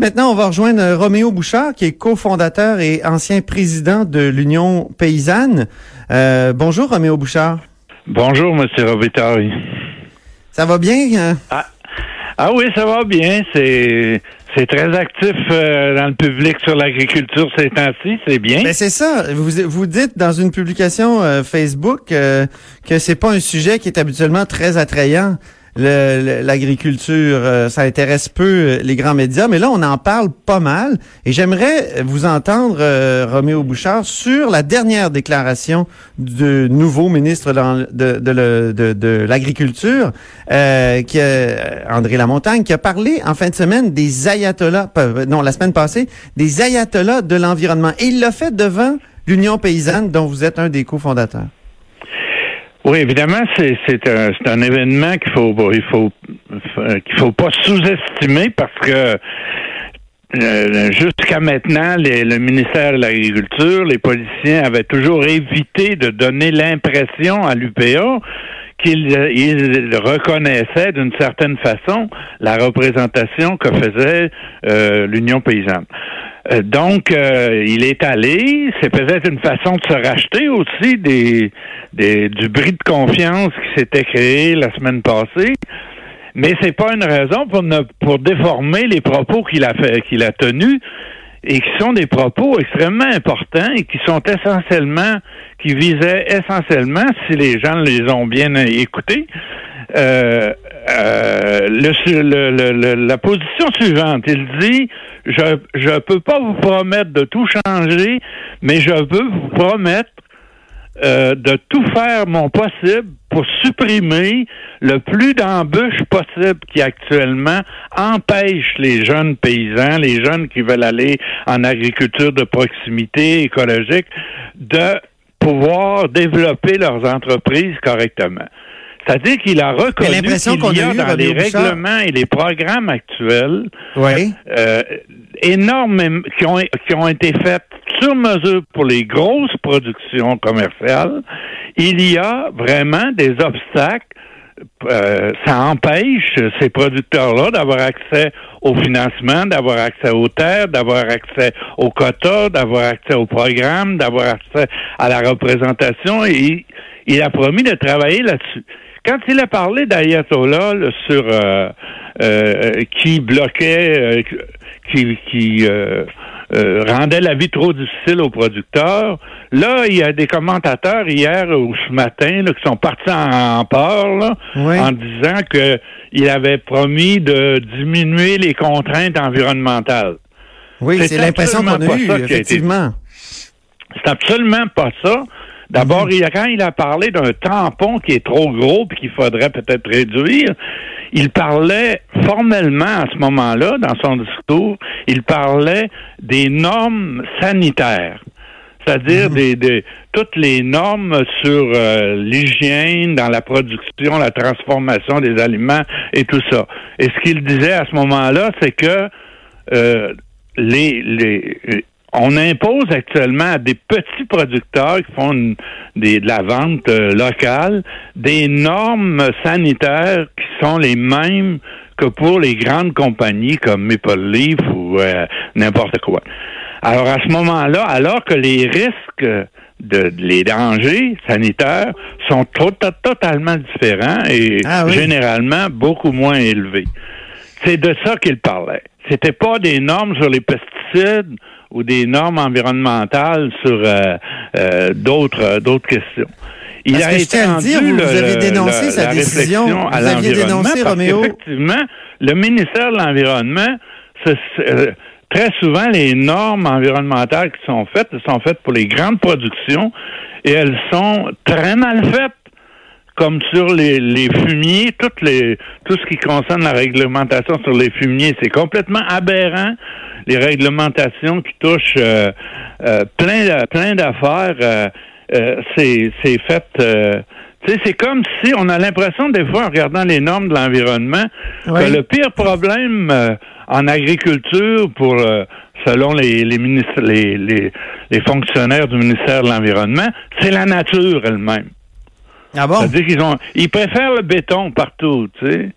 Maintenant, on va rejoindre Roméo Bouchard, qui est cofondateur et ancien président de l'Union paysanne. Euh, bonjour, Roméo Bouchard. Bonjour, Monsieur Robitaille. Ça va bien? Hein? Ah, ah oui, ça va bien. C'est c'est très actif euh, dans le public sur l'agriculture ces temps-ci, c'est bien. Ben c'est ça. Vous, vous dites dans une publication euh, Facebook euh, que c'est pas un sujet qui est habituellement très attrayant l'agriculture, euh, ça intéresse peu euh, les grands médias, mais là, on en parle pas mal. Et j'aimerais vous entendre, euh, Roméo Bouchard, sur la dernière déclaration du nouveau ministre de, l'Agriculture, euh, qui, André Lamontagne, qui a parlé en fin de semaine des ayatollahs, non, la semaine passée, des ayatollahs de l'environnement. Et il l'a fait devant l'Union paysanne, dont vous êtes un des cofondateurs. Oui, évidemment, c'est un, un événement qu'il faut il faut qu'il faut pas sous-estimer parce que euh, jusqu'à maintenant, le ministère de l'Agriculture, les politiciens avaient toujours évité de donner l'impression à l'UPA qu'ils reconnaissaient d'une certaine façon la représentation que faisait euh, l'Union paysanne. Euh, donc, euh, il est allé. C'est peut-être une façon de se racheter aussi des, des, du bris de confiance qui s'était créé la semaine passée. Mais c'est pas une raison pour ne, pour déformer les propos qu'il a fait, qu'il a tenus et qui sont des propos extrêmement importants et qui sont essentiellement, qui visaient essentiellement, si les gens les ont bien écoutés, euh, euh, le, la position suivante, il dit je je peux pas vous promettre de tout changer, mais je veux vous promettre euh, de tout faire mon possible pour supprimer le plus d'embûches possible qui actuellement empêchent les jeunes paysans, les jeunes qui veulent aller en agriculture de proximité écologique, de pouvoir développer leurs entreprises correctement. C'est-à-dire qu'il a reconnu qu'il y a, dans les règlements et les programmes actuels euh, énormes qui ont, qui ont été faits sur mesure pour les grosses productions commerciales. Il y a vraiment des obstacles euh, ça empêche ces producteurs-là d'avoir accès au financement, d'avoir accès aux terres, d'avoir accès aux quotas, d'avoir accès au programme, d'avoir accès à la représentation et il a promis de travailler là-dessus. Quand il a parlé d'Ayatollah sur euh, euh, qui bloquait, euh, qui, rendait la vie trop difficile aux producteurs, là, il y a des commentateurs hier ou ce matin qui sont partis en, peur en disant qu'il avait promis de diminuer les contraintes environnementales. Oui, c'est l'impression qu'on a eue, effectivement. C'est absolument pas ça. D'abord, mhm. quand il a parlé d'un tampon qui est trop gros puis qu'il faudrait peut-être réduire, il parlait formellement à ce moment-là, dans son discours, il parlait des normes sanitaires c'est-à-dire mhm. des, toutes les normes sur euh, l'hygiène dans la production, la transformation des aliments et tout ça. Et ce qu'il disait à ce moment-là, c'est que euh, les, les on impose actuellement à des petits producteurs qui font des, de la vente euh, locale des normes sanitaires qui sont les mêmes que pour les grandes compagnies comme Maple Leaf ou euh, n'importe quoi. Alors à ce moment-là, alors que les risques de, les dangers sanitaires sont totalement différents et ah généralement beaucoup moins élevés. C'est de ça qu'il parlait. C'était pas des normes sur les pesticides ou des normes environnementales sur euh, euh, d'autres euh, d'autres questions. Il a été dire, vous, avez dénoncé sa décision. Vous aviez dénoncé, Roméo. Effectivement, le ministère de l'Environnement, très souvent, les normes environnementales qui sont faites sont faites pour les grandes productions et elles sont très mal faites comme sur les, les fumiers, toutes les, tout ce qui concerne la réglementation sur les fumiers, c'est complètement aberrant. Les réglementations qui touchent euh, euh, plein, plein d'affaires, euh, c'est, c'est fait. c'est comme si on a l'impression des fois en regardant les normes de l'environnement que le pire problème en agriculture pour selon les, les ministres les, les, les fonctionnaires du ministère de l'Environnement, c'est la nature elle-même. Ah bon? C'est-à-dire qu'ils ont, ils préfèrent le béton partout, tu sais.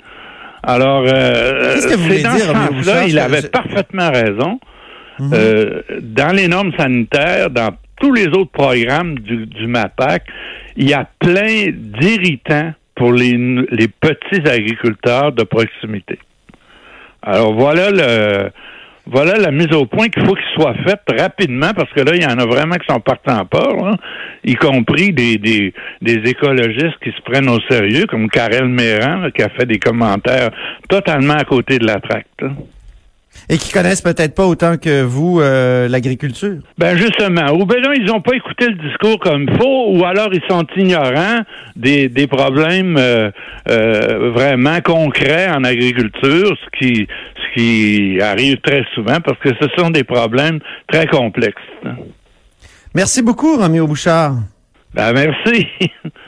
Alors, euh, c'est dans ce sens-là, il avait parfaitement raison. Mhm. euh, dans les normes sanitaires, dans tous les autres programmes du, du MAPAC, il y a plein d'irritants pour les, les petits agriculteurs de proximité. Alors voilà le, voilà la mise au point qu'il faut qu'il soit faite rapidement parce que là, il y en a vraiment qui sont partis en port, y compris des, des, des, écologistes qui se prennent au sérieux, comme Karel Méran, qui a fait des commentaires totalement à côté de la tracte. Et qui connaissent peut-être pas autant que vous euh, l'agriculture. Ben justement, ou ben non, ils n'ont pas écouté le discours comme il faut, ou alors ils sont ignorants des, des problèmes euh, euh, vraiment concrets en agriculture, ce qui ce qui arrive très souvent parce que ce sont des problèmes très complexes. Merci beaucoup, Roméo Bouchard. Ben merci.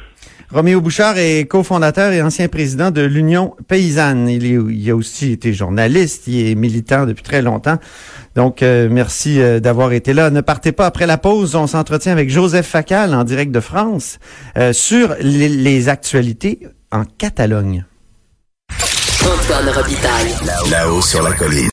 Roméo Bouchard est cofondateur et ancien président de l'Union paysanne. Il, il, a aussi été journaliste, il est militant depuis très longtemps. Donc, euh, merci euh, d'avoir été là. Ne partez pas après la pause. On s'entretient avec Joseph Facal en direct de France euh, sur les, les, actualités en Catalogne. Là-haut sur la colline.